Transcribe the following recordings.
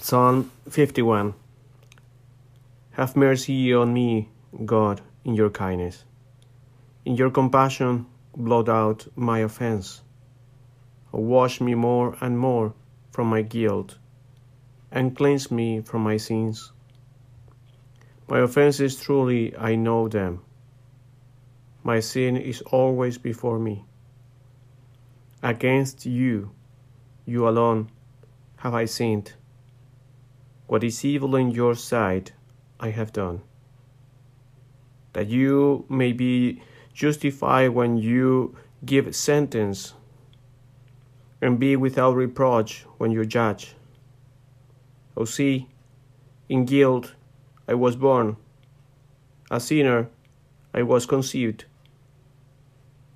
Psalm 51 Have mercy on me, God, in your kindness. In your compassion, blot out my offense. Wash me more and more from my guilt, and cleanse me from my sins. My offenses truly I know them. My sin is always before me. Against you, you alone, have I sinned. What is evil in your sight, I have done. That you may be justified when you give sentence, and be without reproach when you judge. O see, in guilt I was born, a sinner I was conceived.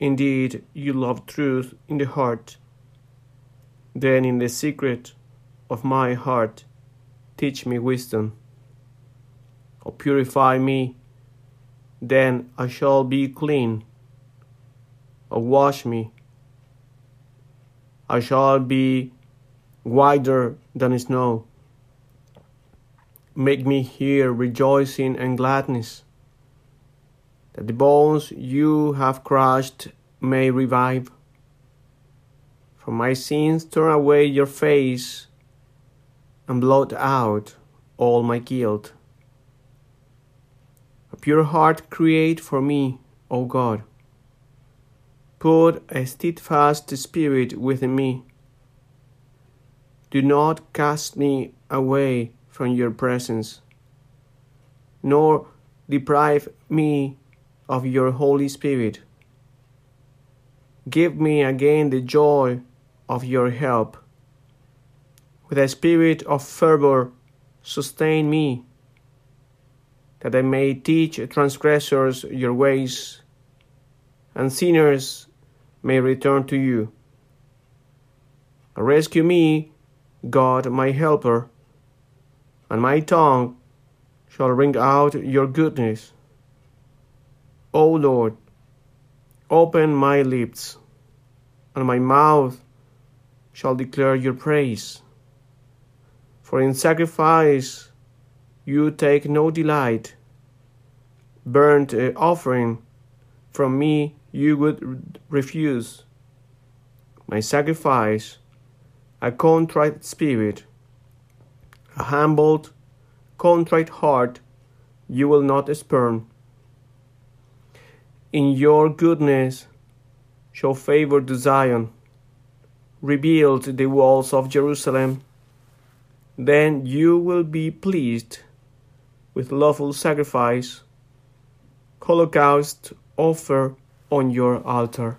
Indeed, you love truth in the heart. Then in the secret of my heart, teach me wisdom. or purify me, then I shall be clean. or wash me, I shall be whiter than snow. Make me hear rejoicing and gladness that the bones you have crushed may revive. From my sins turn away your face and blot out all my guilt. A pure heart create for me, O God. Put a steadfast spirit within me. Do not cast me away from your presence, nor deprive me of your Holy Spirit. Give me again the joy of your help. With a spirit of fervor, sustain me, that I may teach transgressors your ways, and sinners may return to you. Rescue me, God, my helper, and my tongue shall ring out your goodness. O Lord, open my lips, and my mouth shall declare your praise. For in sacrifice you take no delight. Burnt uh, offering from me you would refuse. My sacrifice, a contrite spirit, a humbled, contrite heart, you will not spurn in your goodness show favor to Zion, rebuild the walls of Jerusalem. Then you will be pleased with lawful sacrifice, holocaust offer on your altar.